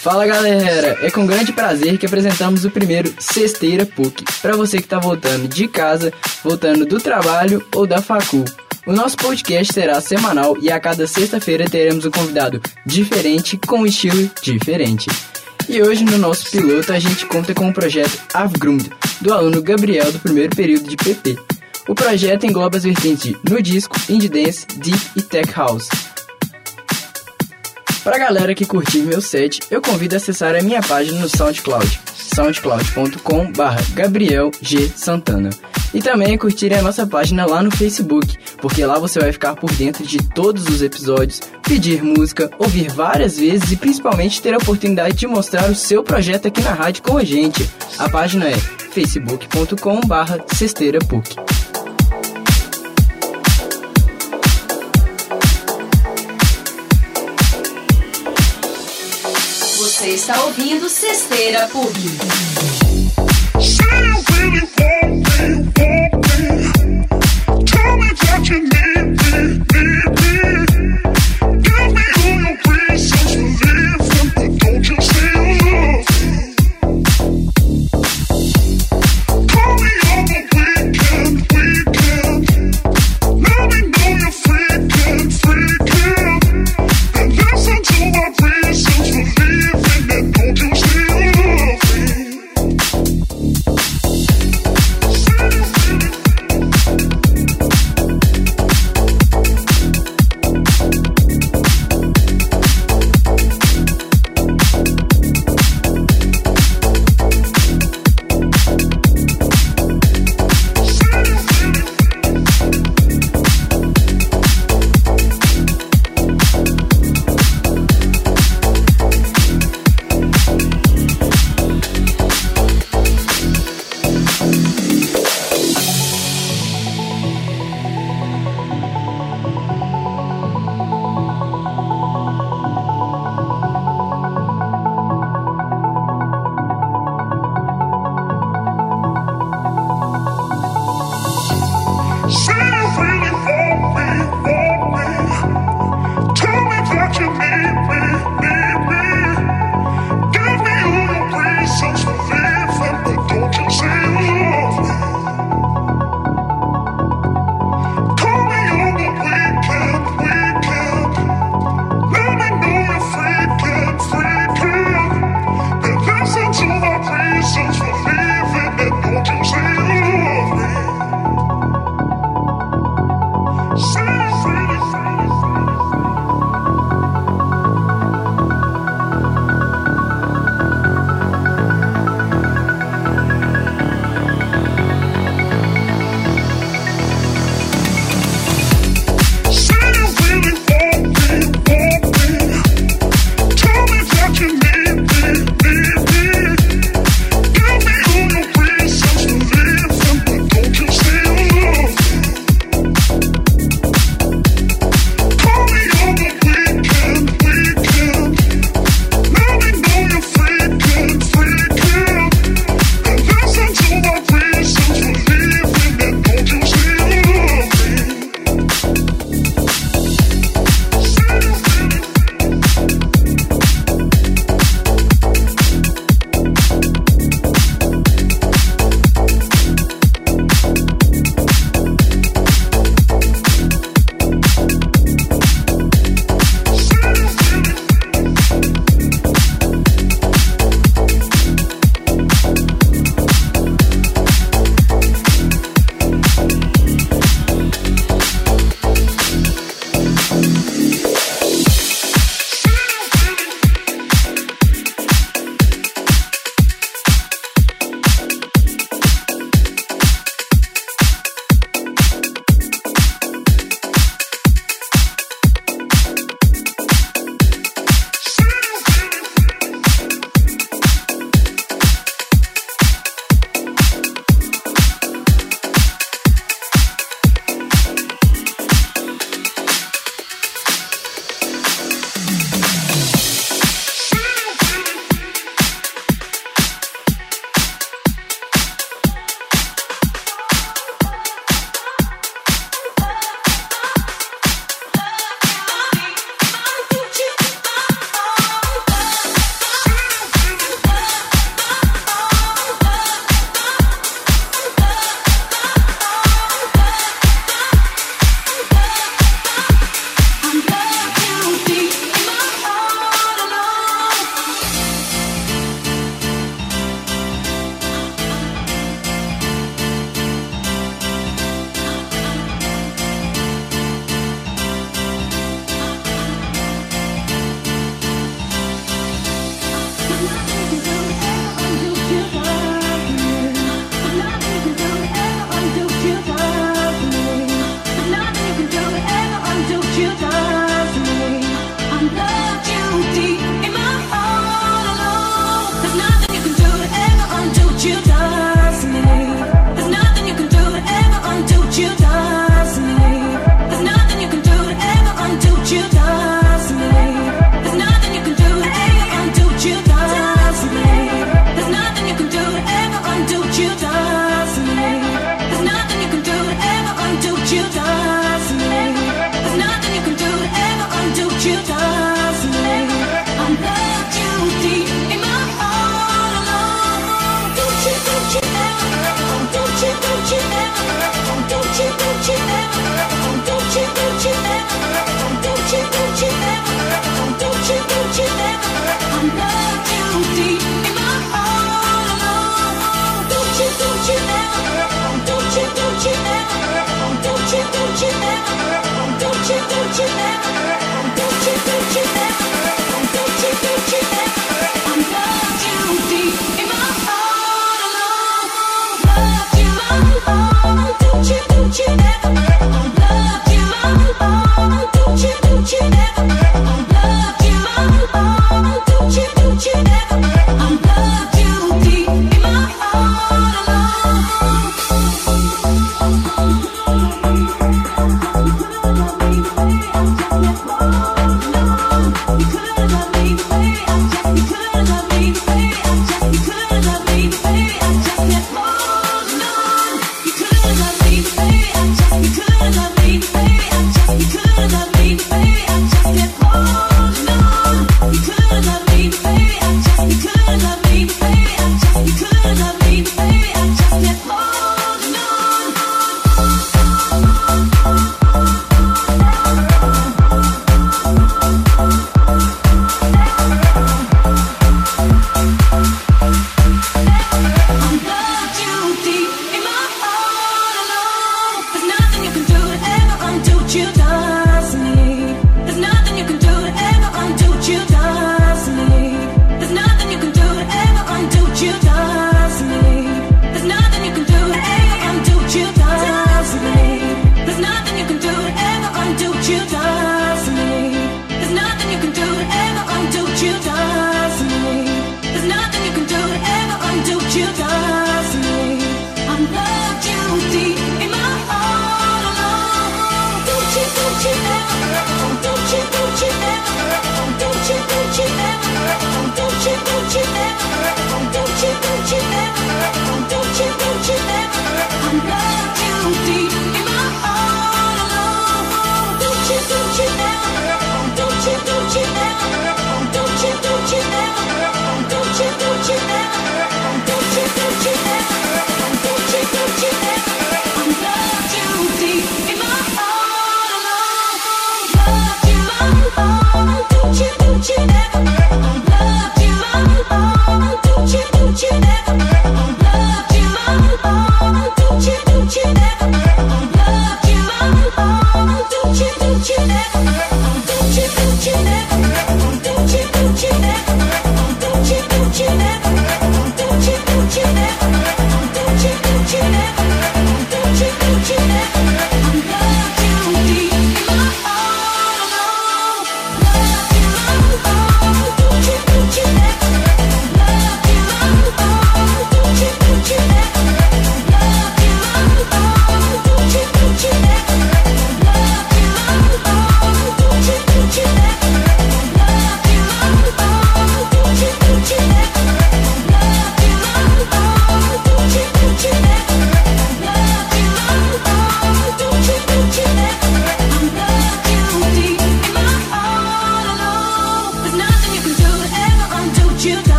Fala galera, é com grande prazer que apresentamos o primeiro Sexteira PUC, para você que está voltando de casa, voltando do trabalho ou da facul. O nosso podcast será semanal e a cada sexta-feira teremos um convidado diferente com um estilo diferente. E hoje no nosso piloto a gente conta com o projeto Avgrund, do aluno Gabriel do primeiro período de PP. O projeto engloba as vertentes no disco, indie dance, deep e tech house. Pra galera que curtir meu set, eu convido a acessar a minha página no SoundCloud, soundcloud.com Gabriel G. Santana. E também curtir a nossa página lá no Facebook, porque lá você vai ficar por dentro de todos os episódios, pedir música, ouvir várias vezes e principalmente ter a oportunidade de mostrar o seu projeto aqui na rádio com a gente. A página é facebook.com barra Você está ouvindo Cesteira Pública. Tell me that you need me, need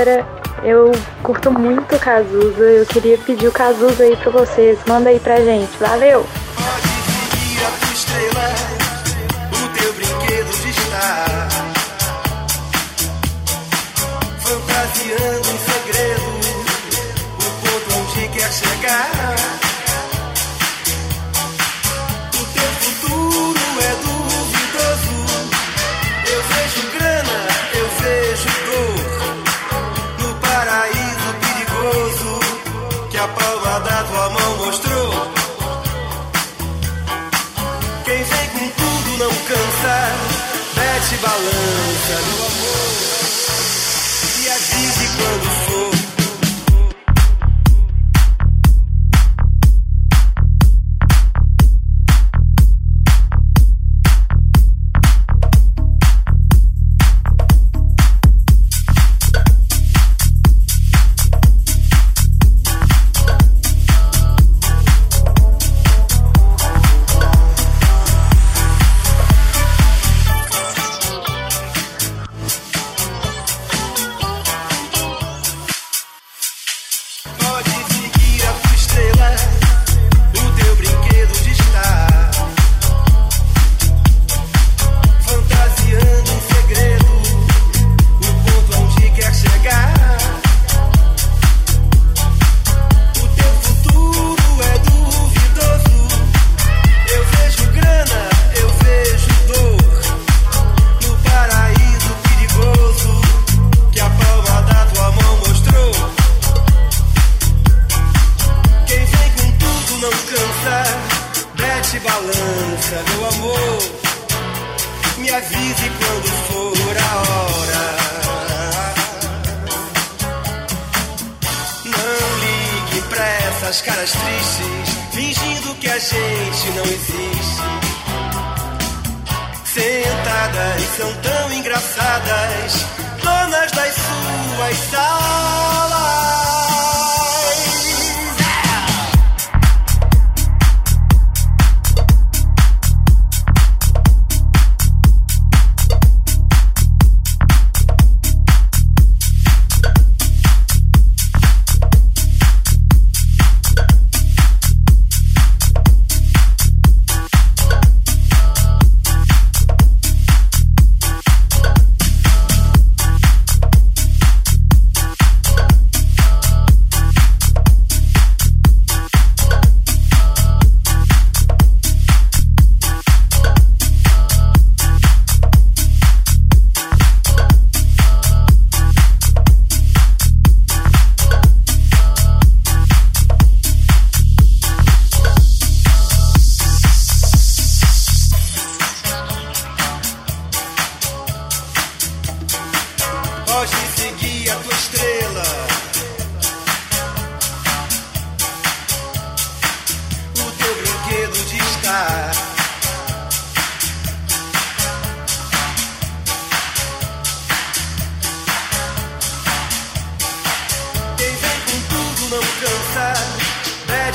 galera, eu curto muito o Cazuza. Eu queria pedir o Cazuza aí pra vocês. Manda aí pra gente. Valeu!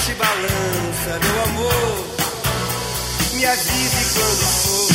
te balança, meu amor. Me avise quando for.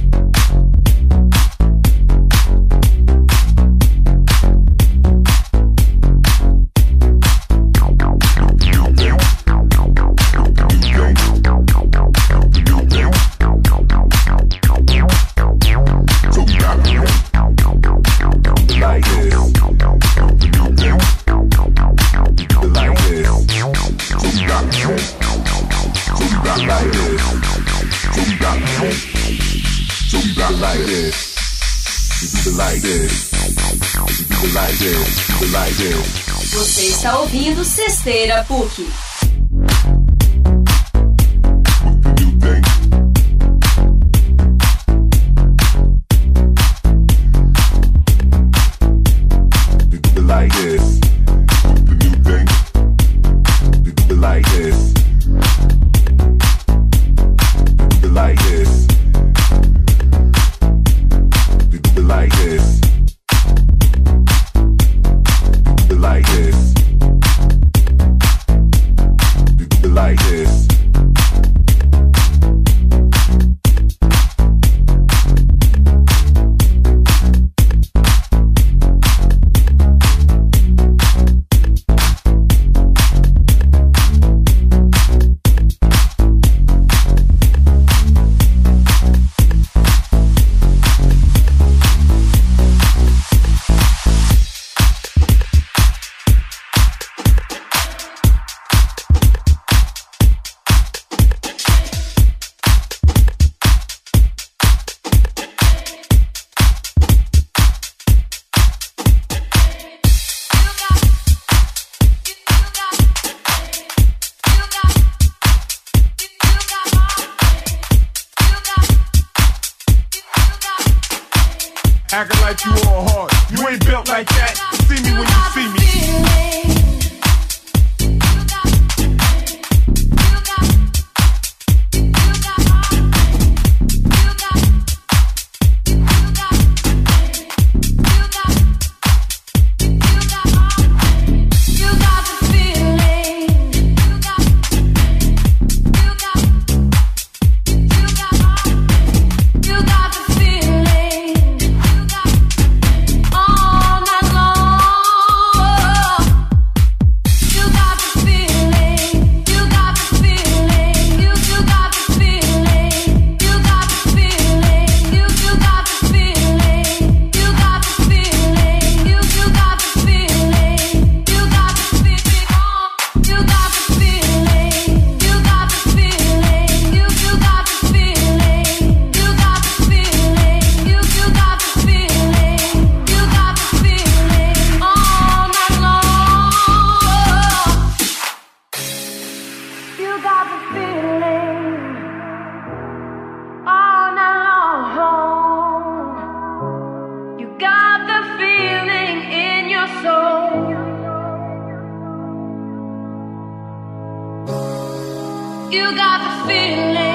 está ouvindo Sexteira PUC. Acting like you all hard. You ain't built like that. See me when you see me. You got the feeling.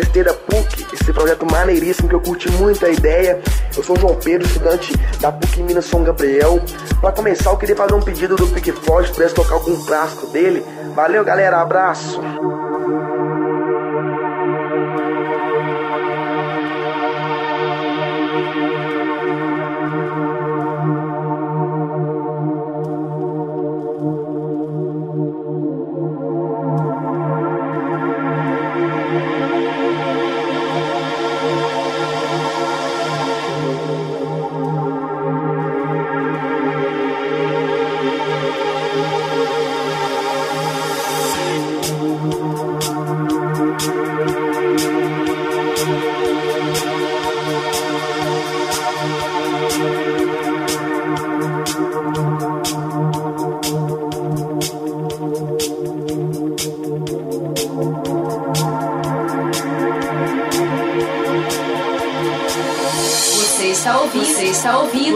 Cesteira PUC, esse projeto maneiríssimo que eu curti muito a ideia. Eu sou João Pedro, estudante da PUC Minas São Gabriel. Para começar, eu queria fazer um pedido do Pink Floyd, se pudesse tocar algum clássico dele. Valeu galera, abraço!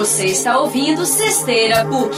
Você está ouvindo Cesteira PUC.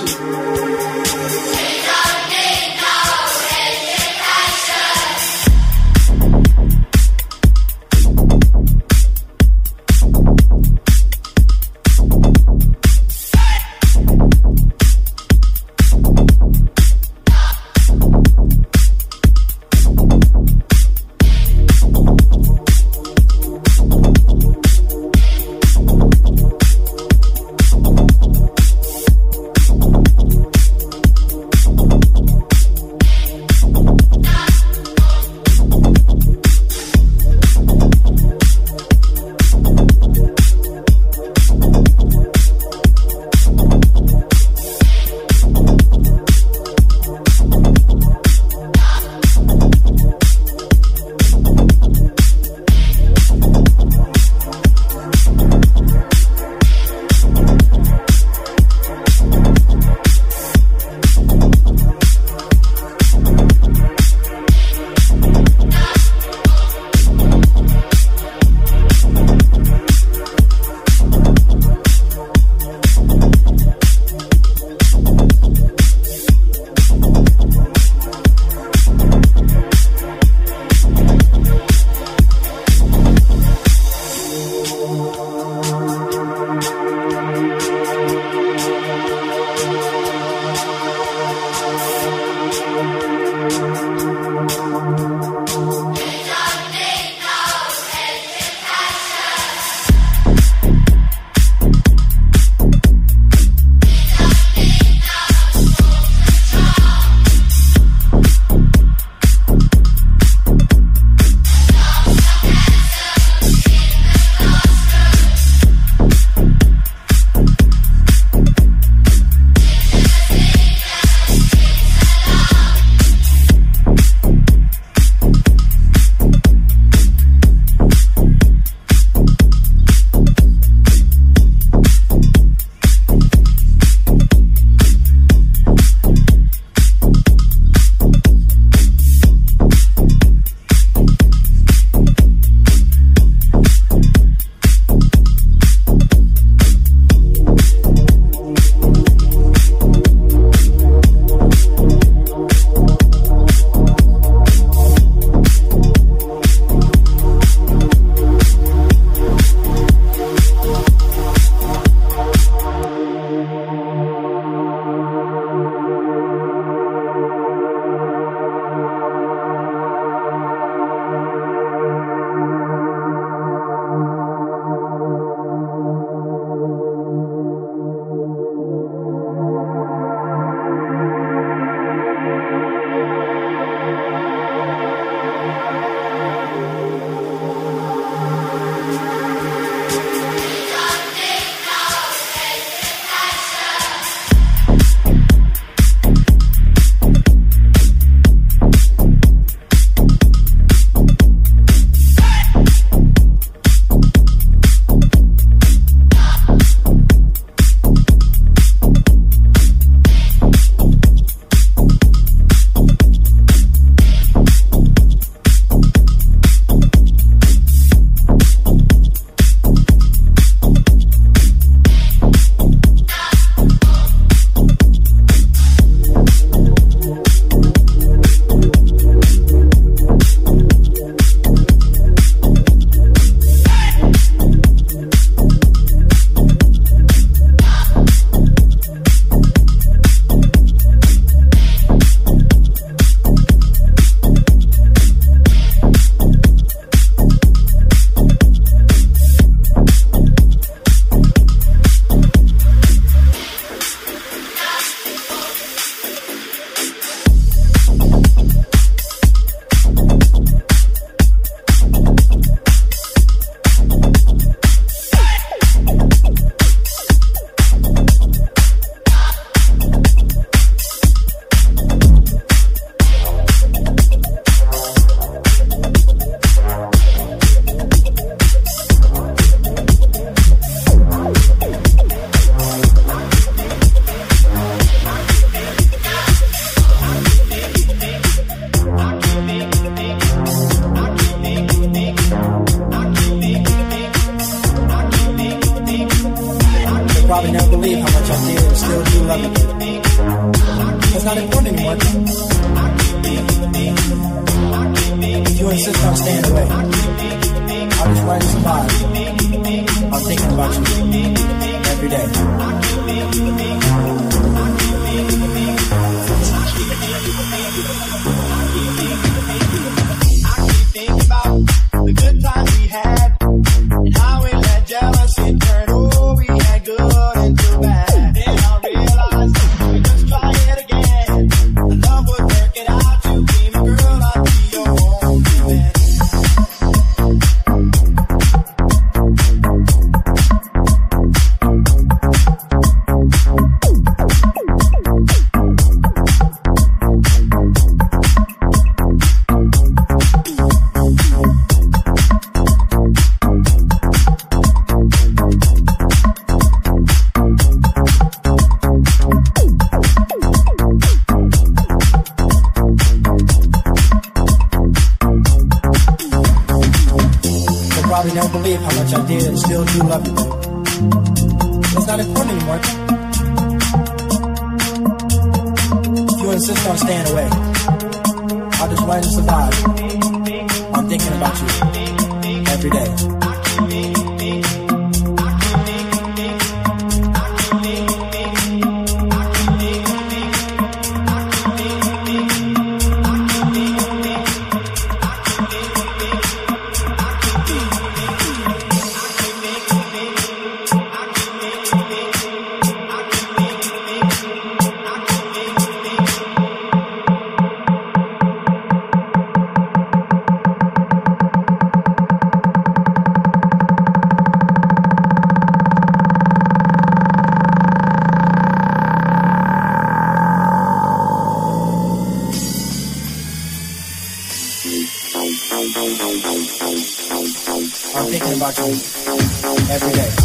clock in every day.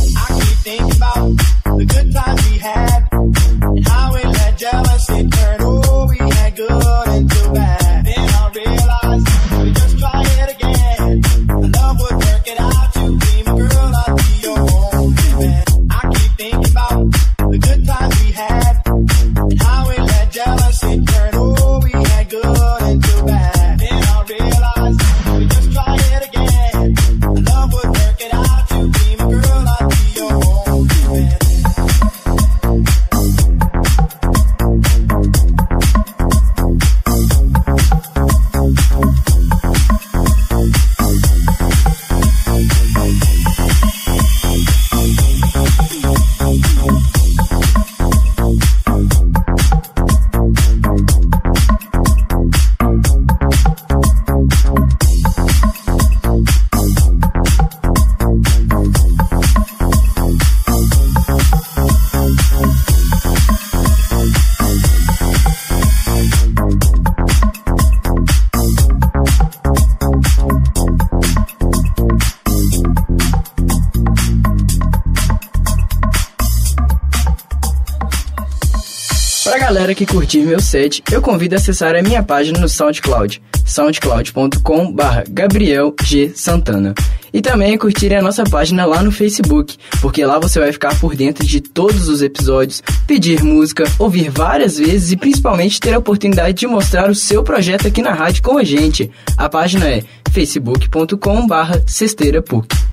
galera que curtir meu set, eu convido a acessar a minha página no SoundCloud, soundcloud.com barra Gabriel G. Santana. E também curtir a nossa página lá no Facebook, porque lá você vai ficar por dentro de todos os episódios, pedir música, ouvir várias vezes e principalmente ter a oportunidade de mostrar o seu projeto aqui na rádio com a gente. A página é facebook.com barra cesteirapuc.